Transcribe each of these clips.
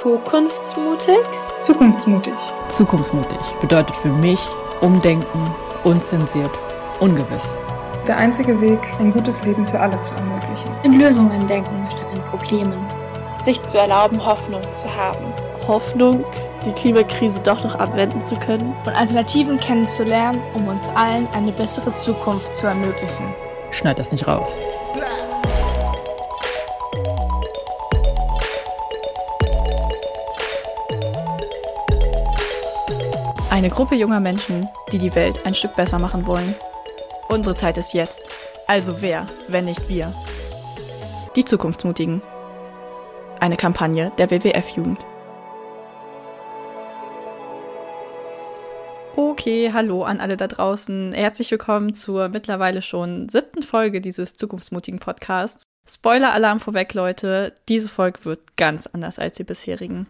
Zukunftsmutig? Zukunftsmutig. Zukunftsmutig bedeutet für mich Umdenken, unzensiert, ungewiss. Der einzige Weg, ein gutes Leben für alle zu ermöglichen. In Lösungen denken statt in Problemen. Sich zu erlauben, Hoffnung zu haben. Hoffnung, die Klimakrise doch noch abwenden zu können. Und Alternativen kennenzulernen, um uns allen eine bessere Zukunft zu ermöglichen. Schneid das nicht raus. Eine Gruppe junger Menschen, die die Welt ein Stück besser machen wollen. Unsere Zeit ist jetzt. Also wer, wenn nicht wir? Die Zukunftsmutigen. Eine Kampagne der WWF-Jugend. Okay, hallo an alle da draußen. Herzlich willkommen zur mittlerweile schon siebten Folge dieses zukunftsmutigen Podcasts. Spoiler-Alarm vorweg, Leute. Diese Folge wird ganz anders als die bisherigen.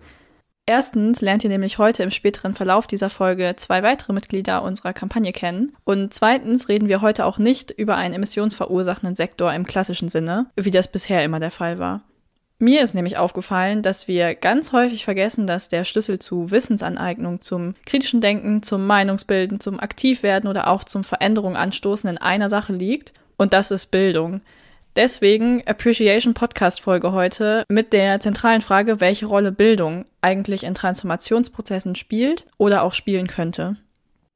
Erstens lernt ihr nämlich heute im späteren Verlauf dieser Folge zwei weitere Mitglieder unserer Kampagne kennen. Und zweitens reden wir heute auch nicht über einen emissionsverursachenden Sektor im klassischen Sinne, wie das bisher immer der Fall war. Mir ist nämlich aufgefallen, dass wir ganz häufig vergessen, dass der Schlüssel zu Wissensaneignung, zum kritischen Denken, zum Meinungsbilden, zum Aktivwerden oder auch zum Veränderung anstoßen in einer Sache liegt. Und das ist Bildung. Deswegen Appreciation Podcast Folge heute mit der zentralen Frage, welche Rolle Bildung eigentlich in Transformationsprozessen spielt oder auch spielen könnte.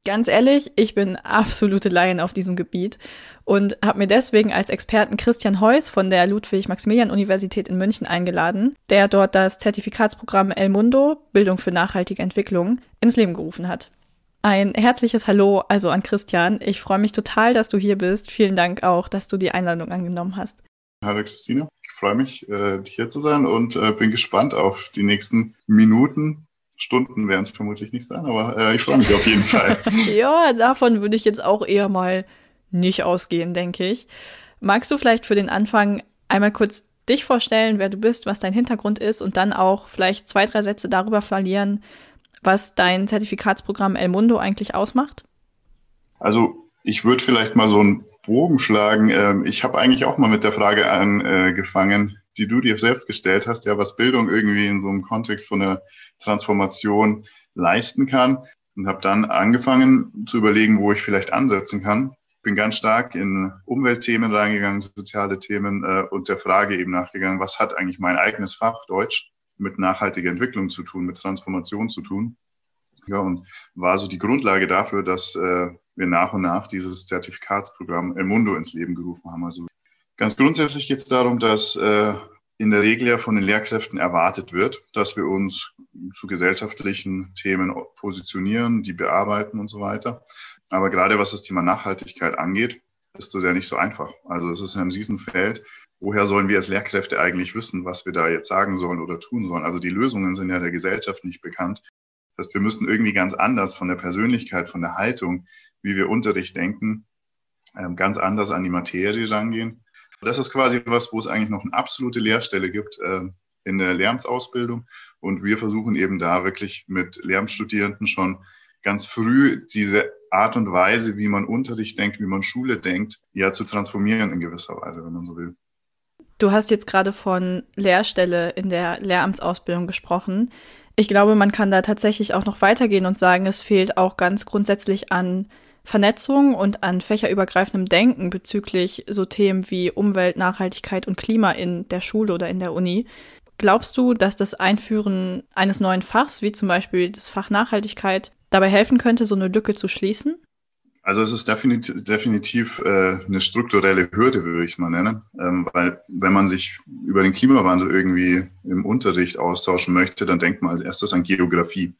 Ganz ehrlich, ich bin absolute Laien auf diesem Gebiet und habe mir deswegen als Experten Christian Heuss von der Ludwig-Maximilian-Universität in München eingeladen, der dort das Zertifikatsprogramm El Mundo Bildung für nachhaltige Entwicklung ins Leben gerufen hat. Ein herzliches Hallo also an Christian. Ich freue mich total, dass du hier bist. Vielen Dank auch, dass du die Einladung angenommen hast. Hallo Christina, ich freue mich, äh, hier zu sein und äh, bin gespannt auf die nächsten Minuten. Stunden werden es vermutlich nicht sein, aber äh, ich freue mich auf jeden Fall. ja, davon würde ich jetzt auch eher mal nicht ausgehen, denke ich. Magst du vielleicht für den Anfang einmal kurz dich vorstellen, wer du bist, was dein Hintergrund ist und dann auch vielleicht zwei, drei Sätze darüber verlieren, was dein Zertifikatsprogramm El Mundo eigentlich ausmacht? Also ich würde vielleicht mal so einen Bogen schlagen. Ähm, ich habe eigentlich auch mal mit der Frage angefangen, die du dir selbst gestellt hast, ja, was Bildung irgendwie in so einem Kontext von einer Transformation leisten kann. Und habe dann angefangen zu überlegen, wo ich vielleicht ansetzen kann. Bin ganz stark in Umweltthemen reingegangen, soziale Themen äh, und der Frage eben nachgegangen, was hat eigentlich mein eigenes Fach Deutsch mit nachhaltiger Entwicklung zu tun, mit Transformation zu tun. Ja, und war so die Grundlage dafür, dass äh, wir nach und nach dieses Zertifikatsprogramm El Mundo ins Leben gerufen haben. Also ganz grundsätzlich geht es darum, dass äh, in der Regel ja von den Lehrkräften erwartet wird, dass wir uns zu gesellschaftlichen Themen positionieren, die bearbeiten und so weiter. Aber gerade was das Thema Nachhaltigkeit angeht, ist das ja nicht so einfach. Also es ist ein Riesenfeld woher sollen wir als Lehrkräfte eigentlich wissen, was wir da jetzt sagen sollen oder tun sollen? Also die Lösungen sind ja der Gesellschaft nicht bekannt. Das heißt, wir müssen irgendwie ganz anders von der Persönlichkeit, von der Haltung, wie wir Unterricht denken, ähm, ganz anders an die Materie rangehen. Das ist quasi was, wo es eigentlich noch eine absolute Lehrstelle gibt ähm, in der Lehramtsausbildung. Und wir versuchen eben da wirklich mit Lehramtsstudierenden schon ganz früh diese Art und Weise, wie man Unterricht denkt, wie man Schule denkt, ja zu transformieren in gewisser Weise, wenn man so will. Du hast jetzt gerade von Lehrstelle in der Lehramtsausbildung gesprochen. Ich glaube, man kann da tatsächlich auch noch weitergehen und sagen, es fehlt auch ganz grundsätzlich an Vernetzung und an fächerübergreifendem Denken bezüglich so Themen wie Umwelt, Nachhaltigkeit und Klima in der Schule oder in der Uni. Glaubst du, dass das Einführen eines neuen Fachs, wie zum Beispiel das Fach Nachhaltigkeit, dabei helfen könnte, so eine Lücke zu schließen? Also es ist definitiv, definitiv äh, eine strukturelle Hürde, würde ich mal nennen, ähm, weil wenn man sich über den Klimawandel irgendwie im Unterricht austauschen möchte, dann denkt man als erstes an Geografie.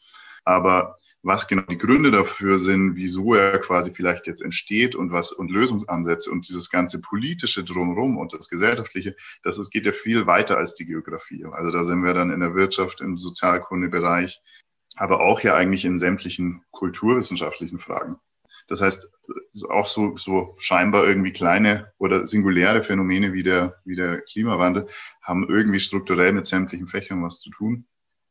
Aber was genau die Gründe dafür sind, wieso er quasi vielleicht jetzt entsteht und was und Lösungsansätze und dieses ganze politische drumherum und das gesellschaftliche, das ist, geht ja viel weiter als die Geografie. Also da sind wir dann in der Wirtschaft, im Sozialkundebereich, aber auch ja eigentlich in sämtlichen kulturwissenschaftlichen Fragen. Das heißt, auch so, so scheinbar irgendwie kleine oder singuläre Phänomene wie der, wie der Klimawandel haben irgendwie strukturell mit sämtlichen Fächern was zu tun.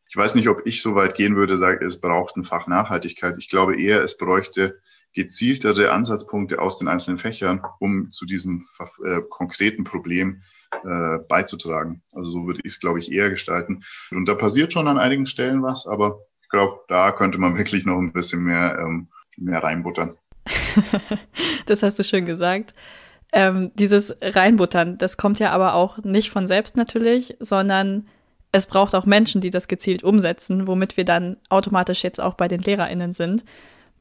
Ich weiß nicht, ob ich so weit gehen würde, sage, es braucht ein Fach Nachhaltigkeit. Ich glaube eher, es bräuchte gezieltere Ansatzpunkte aus den einzelnen Fächern, um zu diesem äh, konkreten Problem äh, beizutragen. Also so würde ich es, glaube ich, eher gestalten. Und da passiert schon an einigen Stellen was, aber ich glaube, da könnte man wirklich noch ein bisschen mehr, ähm, mehr reinbuttern. das hast du schön gesagt. Ähm, dieses Reinbuttern, das kommt ja aber auch nicht von selbst natürlich, sondern es braucht auch Menschen, die das gezielt umsetzen, womit wir dann automatisch jetzt auch bei den LehrerInnen sind.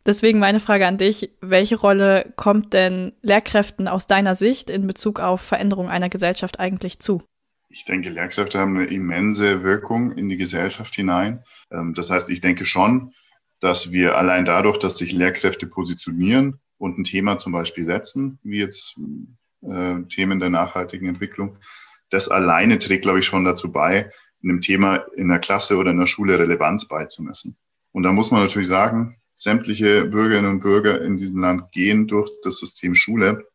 Deswegen meine Frage an dich, welche Rolle kommt denn Lehrkräften aus deiner Sicht in Bezug auf Veränderung einer Gesellschaft eigentlich zu? Ich denke, Lehrkräfte haben eine immense Wirkung in die Gesellschaft hinein. Ähm, das heißt, ich denke schon, dass wir allein dadurch, dass sich Lehrkräfte positionieren und ein Thema zum Beispiel setzen, wie jetzt äh, Themen der nachhaltigen Entwicklung, das alleine trägt, glaube ich, schon dazu bei, einem Thema in der Klasse oder in der Schule Relevanz beizumessen. Und da muss man natürlich sagen, sämtliche Bürgerinnen und Bürger in diesem Land gehen durch das System Schule.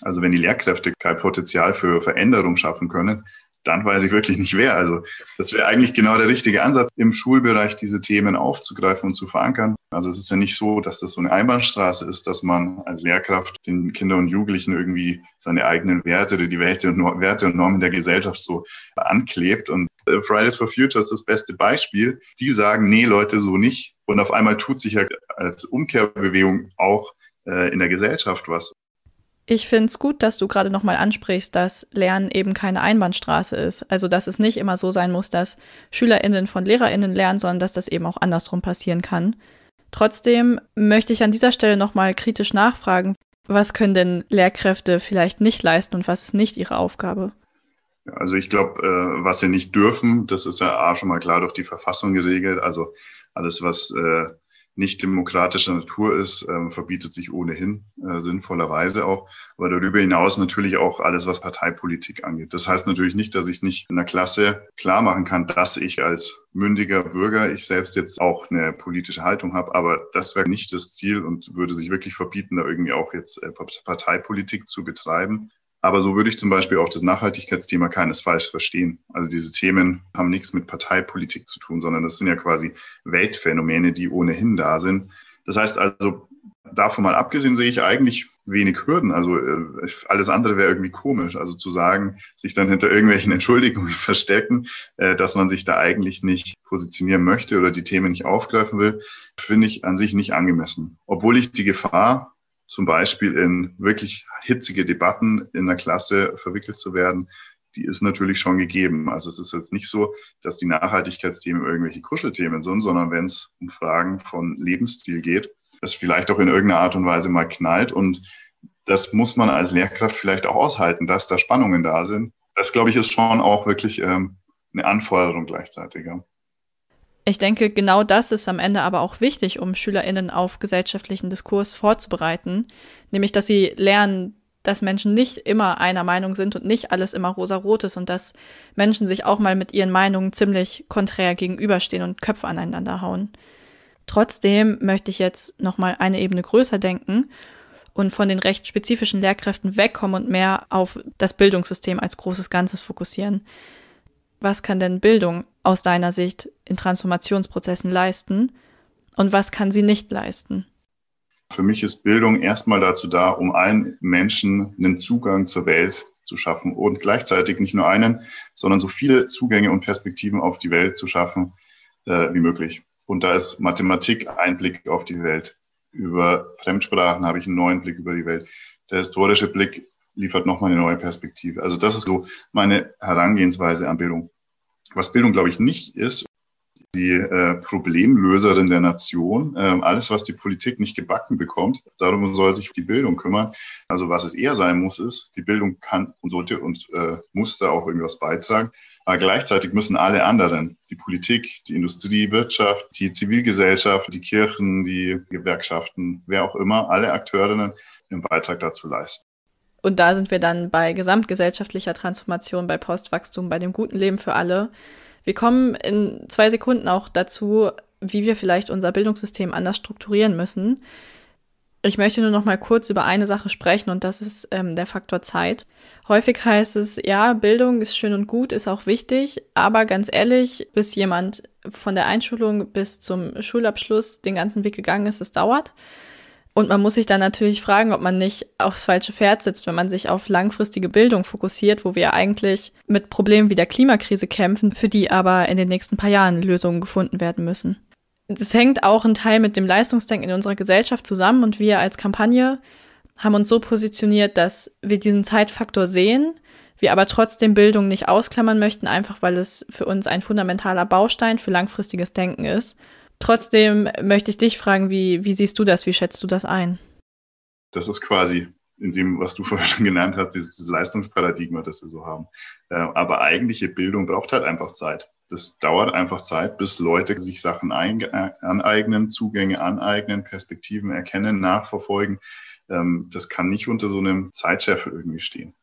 Also wenn die Lehrkräfte kein Potenzial für Veränderung schaffen können, dann weiß ich wirklich nicht wer. Also das wäre eigentlich genau der richtige Ansatz, im Schulbereich diese Themen aufzugreifen und zu verankern. Also es ist ja nicht so, dass das so eine Einbahnstraße ist, dass man als Lehrkraft den Kindern und Jugendlichen irgendwie seine eigenen Werte oder die Werte und, Normen der Gesellschaft so anklebt. Und Fridays for Future ist das beste Beispiel. Die sagen, nee, Leute, so nicht. Und auf einmal tut sich ja als Umkehrbewegung auch äh, in der Gesellschaft was. Ich finde es gut, dass du gerade nochmal ansprichst, dass Lernen eben keine Einbahnstraße ist. Also, dass es nicht immer so sein muss, dass SchülerInnen von LehrerInnen lernen, sondern dass das eben auch andersrum passieren kann. Trotzdem möchte ich an dieser Stelle nochmal kritisch nachfragen, was können denn Lehrkräfte vielleicht nicht leisten und was ist nicht ihre Aufgabe? Also ich glaube, äh, was sie nicht dürfen, das ist ja A schon mal klar durch die Verfassung geregelt. Also alles, was äh, nicht demokratischer Natur ist, ähm, verbietet sich ohnehin äh, sinnvollerweise auch. Aber darüber hinaus natürlich auch alles, was Parteipolitik angeht. Das heißt natürlich nicht, dass ich nicht in der Klasse klar machen kann, dass ich als mündiger Bürger, ich selbst jetzt auch eine politische Haltung habe. Aber das wäre nicht das Ziel und würde sich wirklich verbieten, da irgendwie auch jetzt äh, Parteipolitik zu betreiben. Aber so würde ich zum Beispiel auch das Nachhaltigkeitsthema keinesfalls verstehen. Also diese Themen haben nichts mit Parteipolitik zu tun, sondern das sind ja quasi Weltphänomene, die ohnehin da sind. Das heißt also, davon mal abgesehen sehe ich eigentlich wenig Hürden. Also äh, alles andere wäre irgendwie komisch. Also zu sagen, sich dann hinter irgendwelchen Entschuldigungen verstecken, äh, dass man sich da eigentlich nicht positionieren möchte oder die Themen nicht aufgreifen will, finde ich an sich nicht angemessen. Obwohl ich die Gefahr zum Beispiel in wirklich hitzige Debatten in der Klasse verwickelt zu werden, die ist natürlich schon gegeben. Also es ist jetzt nicht so, dass die Nachhaltigkeitsthemen irgendwelche Kuschelthemen sind, sondern wenn es um Fragen von Lebensstil geht, das vielleicht auch in irgendeiner Art und Weise mal knallt. Und das muss man als Lehrkraft vielleicht auch aushalten, dass da Spannungen da sind. Das, glaube ich, ist schon auch wirklich ähm, eine Anforderung gleichzeitig. Ja. Ich denke, genau das ist am Ende aber auch wichtig, um SchülerInnen auf gesellschaftlichen Diskurs vorzubereiten. Nämlich, dass sie lernen, dass Menschen nicht immer einer Meinung sind und nicht alles immer rosa-rot ist und dass Menschen sich auch mal mit ihren Meinungen ziemlich konträr gegenüberstehen und Köpfe aneinander hauen. Trotzdem möchte ich jetzt nochmal eine Ebene größer denken und von den recht spezifischen Lehrkräften wegkommen und mehr auf das Bildungssystem als großes Ganzes fokussieren. Was kann denn Bildung aus deiner Sicht in Transformationsprozessen leisten und was kann sie nicht leisten? Für mich ist Bildung erstmal dazu da, um allen Menschen einen Zugang zur Welt zu schaffen und gleichzeitig nicht nur einen, sondern so viele Zugänge und Perspektiven auf die Welt zu schaffen äh, wie möglich. Und da ist Mathematik ein Blick auf die Welt. Über Fremdsprachen habe ich einen neuen Blick über die Welt. Der historische Blick liefert nochmal eine neue Perspektive. Also das ist so meine Herangehensweise an Bildung. Was Bildung, glaube ich, nicht ist, die äh, Problemlöserin der Nation. Ähm, alles, was die Politik nicht gebacken bekommt, darum soll sich die Bildung kümmern. Also was es eher sein muss, ist, die Bildung kann und sollte und äh, muss da auch irgendwas beitragen. Aber gleichzeitig müssen alle anderen, die Politik, die Industrie, Wirtschaft, die Zivilgesellschaft, die Kirchen, die Gewerkschaften, wer auch immer, alle Akteurinnen einen Beitrag dazu leisten. Und da sind wir dann bei gesamtgesellschaftlicher Transformation, bei Postwachstum, bei dem guten Leben für alle. Wir kommen in zwei Sekunden auch dazu, wie wir vielleicht unser Bildungssystem anders strukturieren müssen. Ich möchte nur noch mal kurz über eine Sache sprechen und das ist ähm, der Faktor Zeit. Häufig heißt es, ja, Bildung ist schön und gut, ist auch wichtig, aber ganz ehrlich, bis jemand von der Einschulung bis zum Schulabschluss den ganzen Weg gegangen ist, es dauert. Und man muss sich dann natürlich fragen, ob man nicht aufs falsche Pferd sitzt, wenn man sich auf langfristige Bildung fokussiert, wo wir eigentlich mit Problemen wie der Klimakrise kämpfen, für die aber in den nächsten paar Jahren Lösungen gefunden werden müssen. Das hängt auch ein Teil mit dem Leistungsdenken in unserer Gesellschaft zusammen und wir als Kampagne haben uns so positioniert, dass wir diesen Zeitfaktor sehen, wir aber trotzdem Bildung nicht ausklammern möchten, einfach weil es für uns ein fundamentaler Baustein für langfristiges Denken ist Trotzdem möchte ich dich fragen, wie, wie siehst du das? Wie schätzt du das ein? Das ist quasi in dem, was du vorher schon genannt hast, dieses Leistungsparadigma, das wir so haben. Äh, aber eigentliche Bildung braucht halt einfach Zeit. Das dauert einfach Zeit, bis Leute sich Sachen äh, aneignen, Zugänge aneignen, Perspektiven erkennen, nachverfolgen. Ähm, das kann nicht unter so einem Zeitscheffel irgendwie stehen.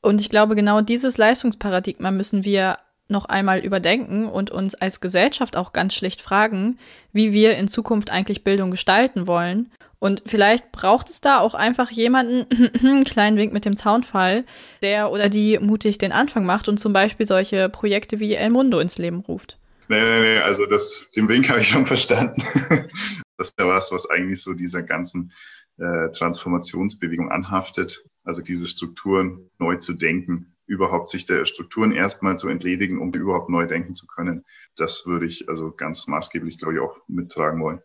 Und ich glaube, genau dieses Leistungsparadigma müssen wir noch einmal überdenken und uns als Gesellschaft auch ganz schlicht fragen, wie wir in Zukunft eigentlich Bildung gestalten wollen. Und vielleicht braucht es da auch einfach jemanden, einen kleinen Wink mit dem Zaunfall, der oder die mutig den Anfang macht und zum Beispiel solche Projekte wie El Mundo ins Leben ruft. Nee, nee, nee, also das, den Wink habe ich schon verstanden. das ist ja was, was eigentlich so dieser ganzen äh, Transformationsbewegung anhaftet, also diese Strukturen neu zu denken überhaupt sich der Strukturen erstmal zu entledigen, um überhaupt neu denken zu können. Das würde ich also ganz maßgeblich, glaube ich, auch mittragen wollen.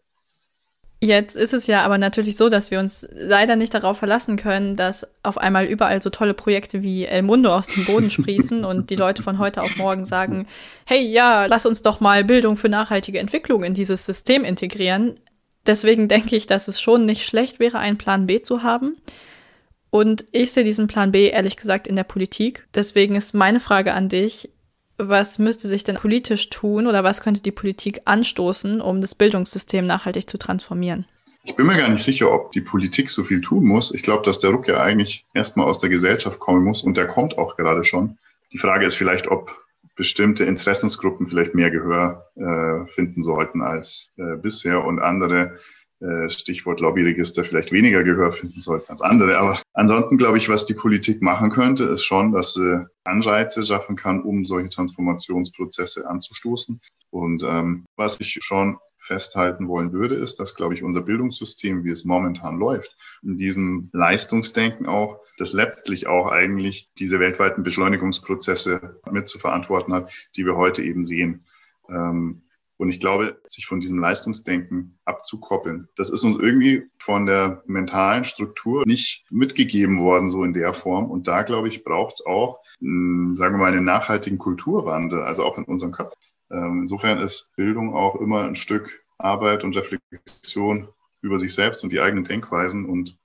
Jetzt ist es ja aber natürlich so, dass wir uns leider nicht darauf verlassen können, dass auf einmal überall so tolle Projekte wie El Mundo aus dem Boden sprießen und die Leute von heute auf morgen sagen, hey, ja, lass uns doch mal Bildung für nachhaltige Entwicklung in dieses System integrieren. Deswegen denke ich, dass es schon nicht schlecht wäre, einen Plan B zu haben. Und ich sehe diesen Plan B ehrlich gesagt in der Politik. Deswegen ist meine Frage an dich, was müsste sich denn politisch tun oder was könnte die Politik anstoßen, um das Bildungssystem nachhaltig zu transformieren? Ich bin mir gar nicht sicher, ob die Politik so viel tun muss. Ich glaube, dass der Ruck ja eigentlich erstmal aus der Gesellschaft kommen muss und der kommt auch gerade schon. Die Frage ist vielleicht, ob bestimmte Interessensgruppen vielleicht mehr Gehör äh, finden sollten als äh, bisher und andere Stichwort Lobbyregister vielleicht weniger Gehör finden sollten als andere. Aber ansonsten glaube ich, was die Politik machen könnte, ist schon, dass sie Anreize schaffen kann, um solche Transformationsprozesse anzustoßen. Und ähm, was ich schon festhalten wollen würde, ist, dass, glaube ich, unser Bildungssystem, wie es momentan läuft, in diesem Leistungsdenken auch, das letztlich auch eigentlich diese weltweiten Beschleunigungsprozesse mit zu verantworten hat, die wir heute eben sehen. Ähm, und ich glaube, sich von diesem Leistungsdenken abzukoppeln, das ist uns irgendwie von der mentalen Struktur nicht mitgegeben worden, so in der Form. Und da, glaube ich, braucht es auch, sagen wir mal, einen nachhaltigen Kulturwandel, also auch in unserem Kopf. Ähm, insofern ist Bildung auch immer ein Stück Arbeit und Reflexion über sich selbst und die eigenen Denkweisen. Und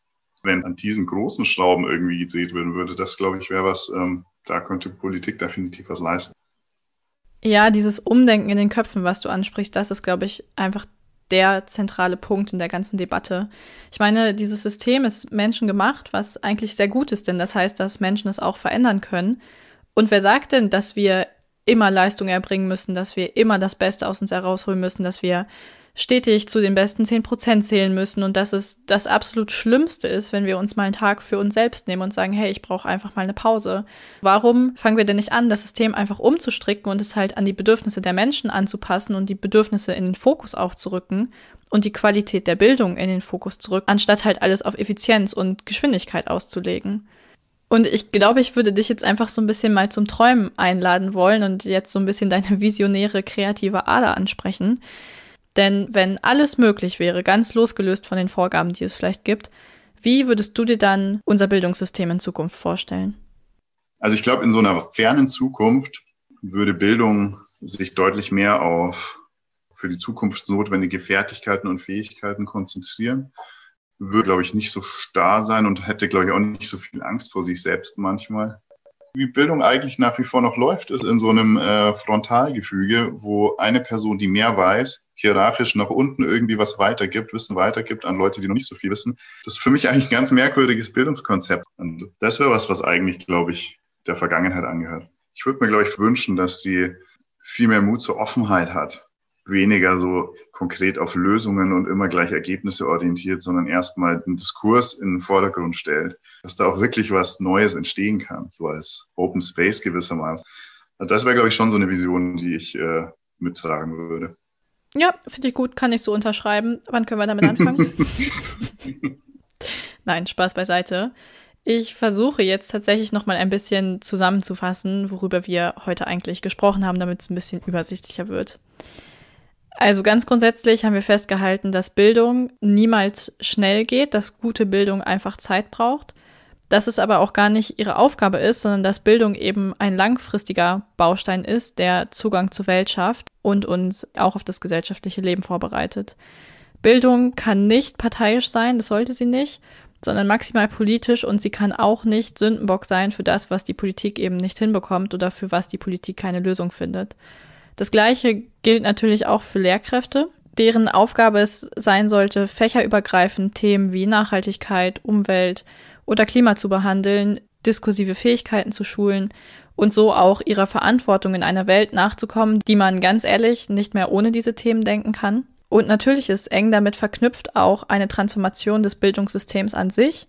wenn an diesen großen Schrauben irgendwie gedreht werden würde, das, glaube ich, wäre was, ähm, da könnte Politik definitiv was leisten. Ja, dieses Umdenken in den Köpfen, was du ansprichst, das ist, glaube ich, einfach der zentrale Punkt in der ganzen Debatte. Ich meine, dieses System ist menschengemacht, was eigentlich sehr gut ist, denn das heißt, dass Menschen es auch verändern können. Und wer sagt denn, dass wir immer Leistung erbringen müssen, dass wir immer das Beste aus uns herausholen müssen, dass wir stetig zu den besten 10% zählen müssen und dass es das absolut Schlimmste ist, wenn wir uns mal einen Tag für uns selbst nehmen und sagen, hey, ich brauche einfach mal eine Pause. Warum fangen wir denn nicht an, das System einfach umzustricken und es halt an die Bedürfnisse der Menschen anzupassen und die Bedürfnisse in den Fokus auch zu rücken und die Qualität der Bildung in den Fokus zu rücken, anstatt halt alles auf Effizienz und Geschwindigkeit auszulegen? Und ich glaube, ich würde dich jetzt einfach so ein bisschen mal zum Träumen einladen wollen und jetzt so ein bisschen deine visionäre, kreative Ader ansprechen. Denn wenn alles möglich wäre, ganz losgelöst von den Vorgaben, die es vielleicht gibt, wie würdest du dir dann unser Bildungssystem in Zukunft vorstellen? Also ich glaube, in so einer fernen Zukunft würde Bildung sich deutlich mehr auf für die Zukunft notwendige Fertigkeiten und Fähigkeiten konzentrieren. Würde, glaube ich, nicht so starr sein und hätte, glaube ich, auch nicht so viel Angst vor sich selbst manchmal wie Bildung eigentlich nach wie vor noch läuft, ist in so einem äh, Frontalgefüge, wo eine Person, die mehr weiß, hierarchisch nach unten irgendwie was weitergibt, Wissen weitergibt an Leute, die noch nicht so viel wissen. Das ist für mich eigentlich ein ganz merkwürdiges Bildungskonzept. Und das wäre was, was eigentlich, glaube ich, der Vergangenheit angehört. Ich würde mir, glaube ich, wünschen, dass sie viel mehr Mut zur Offenheit hat weniger so konkret auf Lösungen und immer gleich Ergebnisse orientiert, sondern erstmal einen Diskurs in den Vordergrund stellt, dass da auch wirklich was Neues entstehen kann, so als Open Space gewissermaßen. Also das wäre, glaube ich, schon so eine Vision, die ich äh, mittragen würde. Ja, finde ich gut, kann ich so unterschreiben. Wann können wir damit anfangen? Nein, Spaß beiseite. Ich versuche jetzt tatsächlich noch mal ein bisschen zusammenzufassen, worüber wir heute eigentlich gesprochen haben, damit es ein bisschen übersichtlicher wird. Also ganz grundsätzlich haben wir festgehalten, dass Bildung niemals schnell geht, dass gute Bildung einfach Zeit braucht, dass es aber auch gar nicht ihre Aufgabe ist, sondern dass Bildung eben ein langfristiger Baustein ist, der Zugang zur Welt schafft und uns auch auf das gesellschaftliche Leben vorbereitet. Bildung kann nicht parteiisch sein, das sollte sie nicht, sondern maximal politisch und sie kann auch nicht Sündenbock sein für das, was die Politik eben nicht hinbekommt oder für was die Politik keine Lösung findet. Das Gleiche gilt natürlich auch für Lehrkräfte, deren Aufgabe es sein sollte, fächerübergreifend Themen wie Nachhaltigkeit, Umwelt oder Klima zu behandeln, diskursive Fähigkeiten zu schulen und so auch ihrer Verantwortung in einer Welt nachzukommen, die man ganz ehrlich nicht mehr ohne diese Themen denken kann. Und natürlich ist eng damit verknüpft auch eine Transformation des Bildungssystems an sich,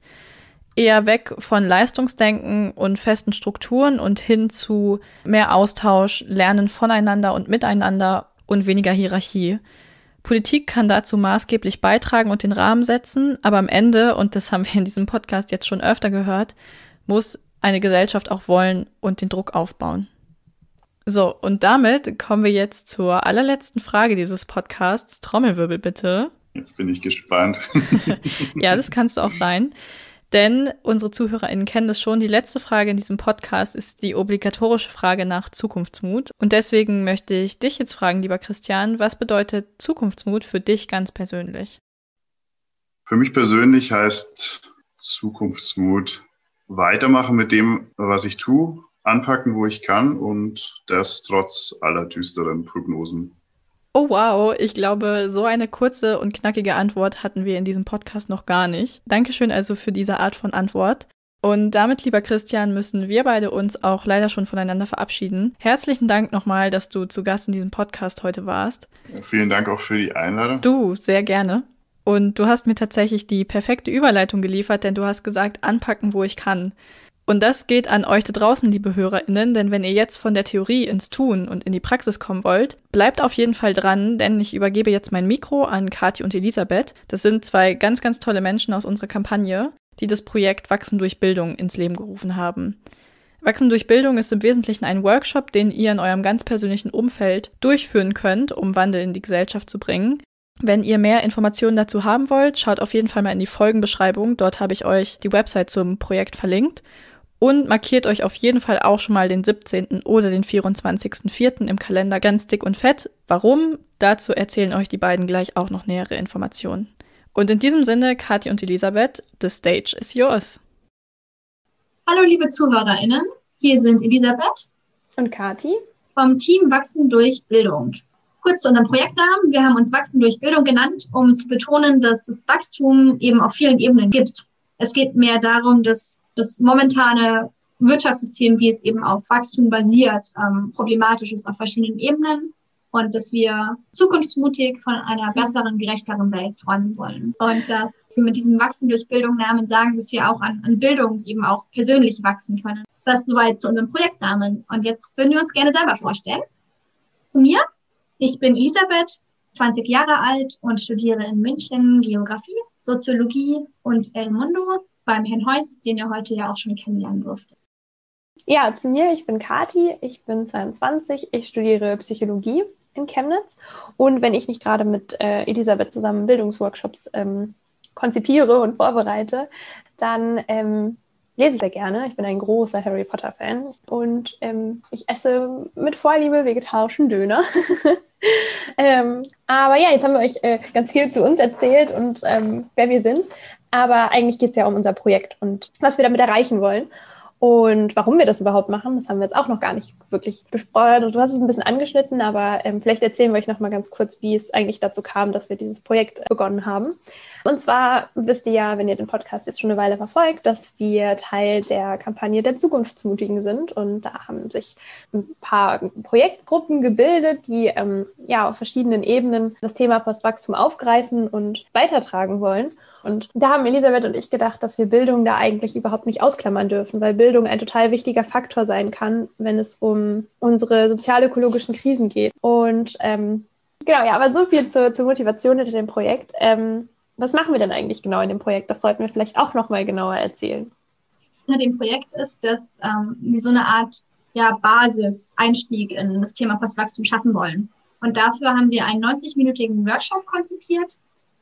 eher weg von Leistungsdenken und festen Strukturen und hin zu mehr Austausch, Lernen voneinander und miteinander und weniger Hierarchie. Politik kann dazu maßgeblich beitragen und den Rahmen setzen, aber am Ende, und das haben wir in diesem Podcast jetzt schon öfter gehört, muss eine Gesellschaft auch wollen und den Druck aufbauen. So, und damit kommen wir jetzt zur allerletzten Frage dieses Podcasts. Trommelwirbel bitte. Jetzt bin ich gespannt. ja, das kannst du auch sein. Denn unsere ZuhörerInnen kennen das schon. Die letzte Frage in diesem Podcast ist die obligatorische Frage nach Zukunftsmut. Und deswegen möchte ich dich jetzt fragen, lieber Christian, was bedeutet Zukunftsmut für dich ganz persönlich? Für mich persönlich heißt Zukunftsmut weitermachen mit dem, was ich tue, anpacken, wo ich kann und das trotz aller düsteren Prognosen. Oh wow, ich glaube, so eine kurze und knackige Antwort hatten wir in diesem Podcast noch gar nicht. Dankeschön also für diese Art von Antwort. Und damit, lieber Christian, müssen wir beide uns auch leider schon voneinander verabschieden. Herzlichen Dank nochmal, dass du zu Gast in diesem Podcast heute warst. Vielen Dank auch für die Einladung. Du, sehr gerne. Und du hast mir tatsächlich die perfekte Überleitung geliefert, denn du hast gesagt, anpacken, wo ich kann. Und das geht an euch da draußen, liebe HörerInnen, denn wenn ihr jetzt von der Theorie ins Tun und in die Praxis kommen wollt, bleibt auf jeden Fall dran, denn ich übergebe jetzt mein Mikro an Kathi und Elisabeth. Das sind zwei ganz, ganz tolle Menschen aus unserer Kampagne, die das Projekt Wachsen durch Bildung ins Leben gerufen haben. Wachsen durch Bildung ist im Wesentlichen ein Workshop, den ihr in eurem ganz persönlichen Umfeld durchführen könnt, um Wandel in die Gesellschaft zu bringen. Wenn ihr mehr Informationen dazu haben wollt, schaut auf jeden Fall mal in die Folgenbeschreibung. Dort habe ich euch die Website zum Projekt verlinkt. Und markiert euch auf jeden Fall auch schon mal den 17. oder den 24.04. im Kalender ganz dick und fett. Warum? Dazu erzählen euch die beiden gleich auch noch nähere Informationen. Und in diesem Sinne, Kathi und Elisabeth, the stage is yours. Hallo liebe ZuhörerInnen, hier sind Elisabeth und Kathi vom Team Wachsen durch Bildung. Kurz zu unserem Projektnamen. Wir haben uns Wachsen durch Bildung genannt, um zu betonen, dass es Wachstum eben auf vielen Ebenen gibt. Es geht mehr darum, dass das momentane Wirtschaftssystem, wie es eben auf Wachstum basiert, ähm, problematisch ist auf verschiedenen Ebenen und dass wir zukunftsmutig von einer besseren, gerechteren Welt träumen wollen. Und dass wir mit diesem Wachsen durch Bildung Namen sagen, dass wir auch an, an Bildung eben auch persönlich wachsen können. Das soweit zu unserem Projektnamen. Und jetzt würden wir uns gerne selber vorstellen. Zu mir. Ich bin Elisabeth, 20 Jahre alt und studiere in München Geografie, Soziologie und El Mundo beim Herrn Heuss, den ihr heute ja auch schon kennenlernen durfte. Ja, zu mir, ich bin Kati, ich bin 22, ich studiere Psychologie in Chemnitz. Und wenn ich nicht gerade mit äh, Elisabeth zusammen Bildungsworkshops ähm, konzipiere und vorbereite, dann ähm, lese sehr gerne. Ich bin ein großer Harry Potter-Fan und ähm, ich esse mit Vorliebe vegetarischen Döner. ähm, aber ja, jetzt haben wir euch äh, ganz viel zu uns erzählt und ähm, wer wir sind. Aber eigentlich geht es ja um unser Projekt und was wir damit erreichen wollen. Und warum wir das überhaupt machen, das haben wir jetzt auch noch gar nicht wirklich besprochen. Du hast es ein bisschen angeschnitten, aber ähm, vielleicht erzählen wir euch noch mal ganz kurz, wie es eigentlich dazu kam, dass wir dieses Projekt begonnen haben. Und zwar wisst ihr ja, wenn ihr den Podcast jetzt schon eine Weile verfolgt, dass wir Teil der Kampagne der Zukunftsmutigen sind. Und da haben sich ein paar Projektgruppen gebildet, die ähm, ja auf verschiedenen Ebenen das Thema Postwachstum aufgreifen und weitertragen wollen. Und da haben Elisabeth und ich gedacht, dass wir Bildung da eigentlich überhaupt nicht ausklammern dürfen, weil Bildung ein total wichtiger Faktor sein kann, wenn es um unsere sozial-ökologischen Krisen geht. Und ähm, genau, ja, aber so viel zur, zur Motivation hinter dem Projekt. Ähm, was machen wir denn eigentlich genau in dem Projekt? Das sollten wir vielleicht auch nochmal genauer erzählen. Hinter dem Projekt ist, dass ähm, wir so eine Art ja, Basis, Einstieg in das Thema Postwachstum schaffen wollen. Und dafür haben wir einen 90-minütigen Workshop konzipiert,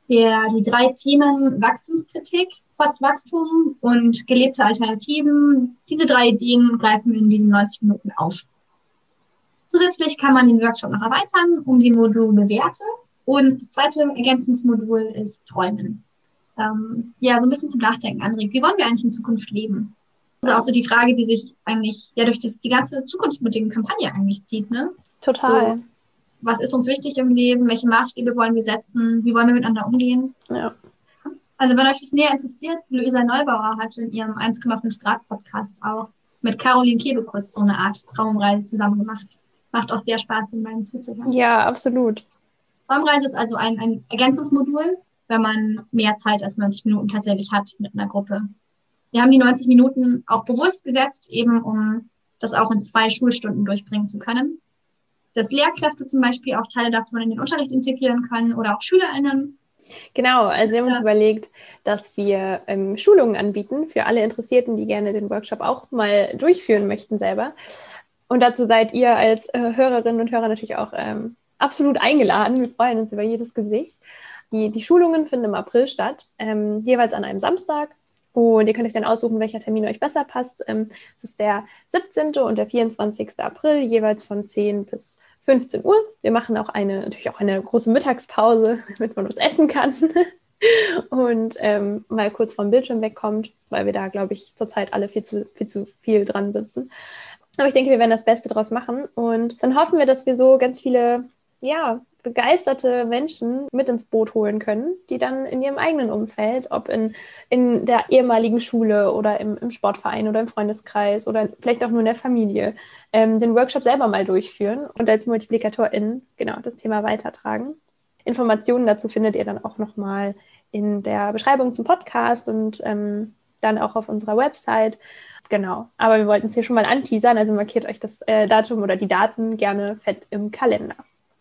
der die drei Themen Wachstumskritik, Postwachstum und gelebte Alternativen, diese drei Ideen greifen wir in diesen 90 Minuten auf. Zusätzlich kann man den Workshop noch erweitern um die Module Werte und das zweite Ergänzungsmodul ist Träumen. Ähm, ja, so ein bisschen zum Nachdenken anregt. Wie wollen wir eigentlich in Zukunft leben? Das ist auch so die Frage, die sich eigentlich ja durch das, die ganze zukunftsmutige Kampagne eigentlich zieht, ne? Total. So, was ist uns wichtig im Leben? Welche Maßstäbe wollen wir setzen? Wie wollen wir miteinander umgehen? Ja. Also wenn euch das näher interessiert, Luisa Neubauer hat in ihrem 1,5 Grad Podcast auch mit Caroline Kebekus so eine Art Traumreise zusammen gemacht. Macht auch sehr Spaß, den beiden zuzuhören. Ja, absolut. Traumreise ist also ein, ein Ergänzungsmodul, wenn man mehr Zeit als 90 Minuten tatsächlich hat mit einer Gruppe. Wir haben die 90 Minuten auch bewusst gesetzt, eben um das auch in zwei Schulstunden durchbringen zu können. Dass Lehrkräfte zum Beispiel auch Teile davon in den Unterricht integrieren können oder auch SchülerInnen. Genau, also wir haben uns ja. überlegt, dass wir ähm, Schulungen anbieten für alle Interessierten, die gerne den Workshop auch mal durchführen möchten selber. Und dazu seid ihr als äh, Hörerinnen und Hörer natürlich auch ähm, absolut eingeladen. Wir freuen uns über jedes Gesicht. Die, die Schulungen finden im April statt, ähm, jeweils an einem Samstag. Und ihr könnt euch dann aussuchen, welcher Termin euch besser passt. Ähm, ist der 17. und der 24. April, jeweils von 10 bis 15 Uhr. Wir machen auch eine, natürlich auch eine große Mittagspause, damit man was essen kann. und ähm, mal kurz vom Bildschirm wegkommt, weil wir da, glaube ich, zurzeit alle viel zu, viel zu viel dran sitzen. Aber ich denke, wir werden das Beste draus machen. Und dann hoffen wir, dass wir so ganz viele ja, begeisterte Menschen mit ins Boot holen können, die dann in ihrem eigenen Umfeld, ob in, in der ehemaligen Schule oder im, im Sportverein oder im Freundeskreis oder vielleicht auch nur in der Familie, ähm, den Workshop selber mal durchführen und als MultiplikatorInnen genau das Thema weitertragen. Informationen dazu findet ihr dann auch nochmal in der Beschreibung zum Podcast und ähm, dann auch auf unserer Website. Genau, aber wir wollten es hier schon mal anteasern, also markiert euch das äh, Datum oder die Daten gerne fett im Kalender.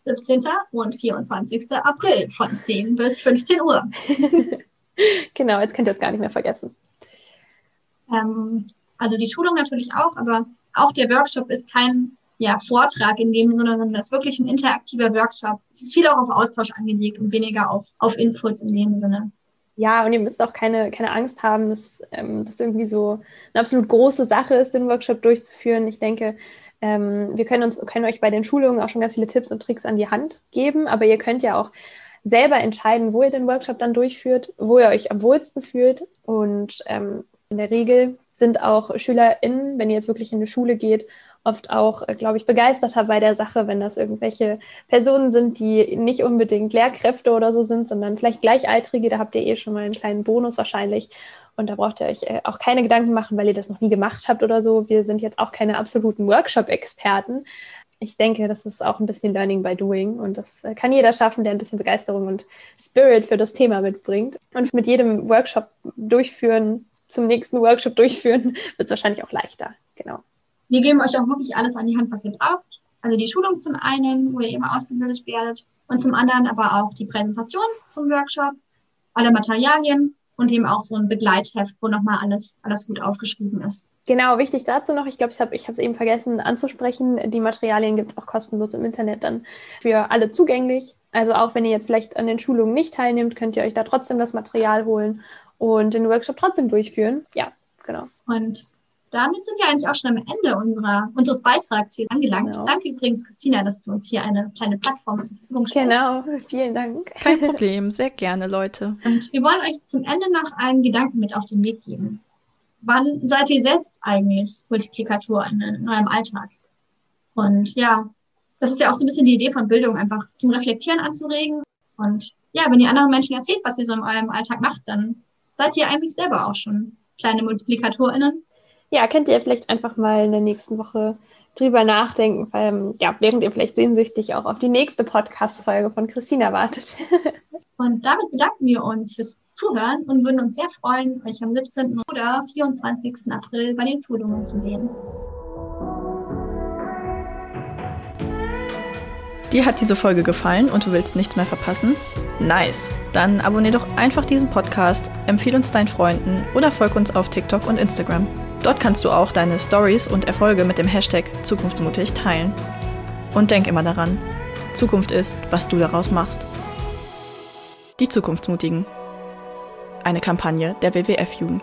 17. und 24. April von 10 bis 15 Uhr. genau, jetzt könnt ihr es gar nicht mehr vergessen. Ähm, also die Schulung natürlich auch, aber auch der Workshop ist kein ja, Vortrag in dem Sinne, sondern das ist wirklich ein interaktiver Workshop. Es ist viel auch auf Austausch angelegt und weniger auf, auf Input in dem Sinne. Ja, und ihr müsst auch keine, keine Angst haben, dass ähm, das irgendwie so eine absolut große Sache ist, den Workshop durchzuführen. Ich denke, ähm, wir können, uns, können euch bei den Schulungen auch schon ganz viele Tipps und Tricks an die Hand geben, aber ihr könnt ja auch selber entscheiden, wo ihr den Workshop dann durchführt, wo ihr euch am wohlsten fühlt. Und ähm, in der Regel sind auch SchülerInnen, wenn ihr jetzt wirklich in eine Schule geht, oft auch, äh, glaube ich, begeisterter bei der Sache, wenn das irgendwelche Personen sind, die nicht unbedingt Lehrkräfte oder so sind, sondern vielleicht Gleichaltrige. Da habt ihr eh schon mal einen kleinen Bonus wahrscheinlich. Und da braucht ihr euch äh, auch keine Gedanken machen, weil ihr das noch nie gemacht habt oder so. Wir sind jetzt auch keine absoluten Workshop-Experten. Ich denke, das ist auch ein bisschen Learning by Doing und das äh, kann jeder schaffen, der ein bisschen Begeisterung und Spirit für das Thema mitbringt. Und mit jedem Workshop durchführen, zum nächsten Workshop durchführen, wird es wahrscheinlich auch leichter. Genau. Wir geben euch auch wirklich alles an die Hand, was ihr braucht. Also die Schulung zum einen, wo ihr immer ausgebildet werdet, und zum anderen aber auch die Präsentation zum Workshop, alle Materialien und eben auch so ein Begleitheft, wo nochmal alles, alles gut aufgeschrieben ist. Genau, wichtig dazu noch, ich glaube, ich habe es eben vergessen anzusprechen, die Materialien gibt es auch kostenlos im Internet dann für alle zugänglich. Also auch wenn ihr jetzt vielleicht an den Schulungen nicht teilnehmt, könnt ihr euch da trotzdem das Material holen und den Workshop trotzdem durchführen. Ja, genau. Und damit sind wir eigentlich auch schon am Ende unserer, unseres Beitrags hier angelangt. Genau. Danke übrigens, Christina, dass du uns hier eine kleine Plattform zur Verfügung stellst. Genau, vielen Dank. Kein Problem, sehr gerne, Leute. Und wir wollen euch zum Ende noch einen Gedanken mit auf den Weg geben. Wann seid ihr selbst eigentlich Multiplikator in, in eurem Alltag? Und ja, das ist ja auch so ein bisschen die Idee von Bildung, einfach zum Reflektieren anzuregen. Und ja, wenn ihr anderen Menschen erzählt, was ihr so in eurem Alltag macht, dann seid ihr eigentlich selber auch schon kleine MultiplikatorInnen ja, könnt ihr vielleicht einfach mal in der nächsten Woche drüber nachdenken, weil, ja, während ihr vielleicht sehnsüchtig auch auf die nächste Podcast-Folge von Christina wartet. und damit bedanken wir uns fürs Zuhören und würden uns sehr freuen, euch am 17. oder 24. April bei den Schulungen zu sehen. Dir hat diese Folge gefallen und du willst nichts mehr verpassen? Nice. Dann abonnier doch einfach diesen Podcast, empfehle uns deinen Freunden oder folg uns auf TikTok und Instagram. Dort kannst du auch deine Stories und Erfolge mit dem Hashtag Zukunftsmutig teilen. Und denk immer daran, Zukunft ist, was du daraus machst. Die Zukunftsmutigen. Eine Kampagne der WWF-Jugend.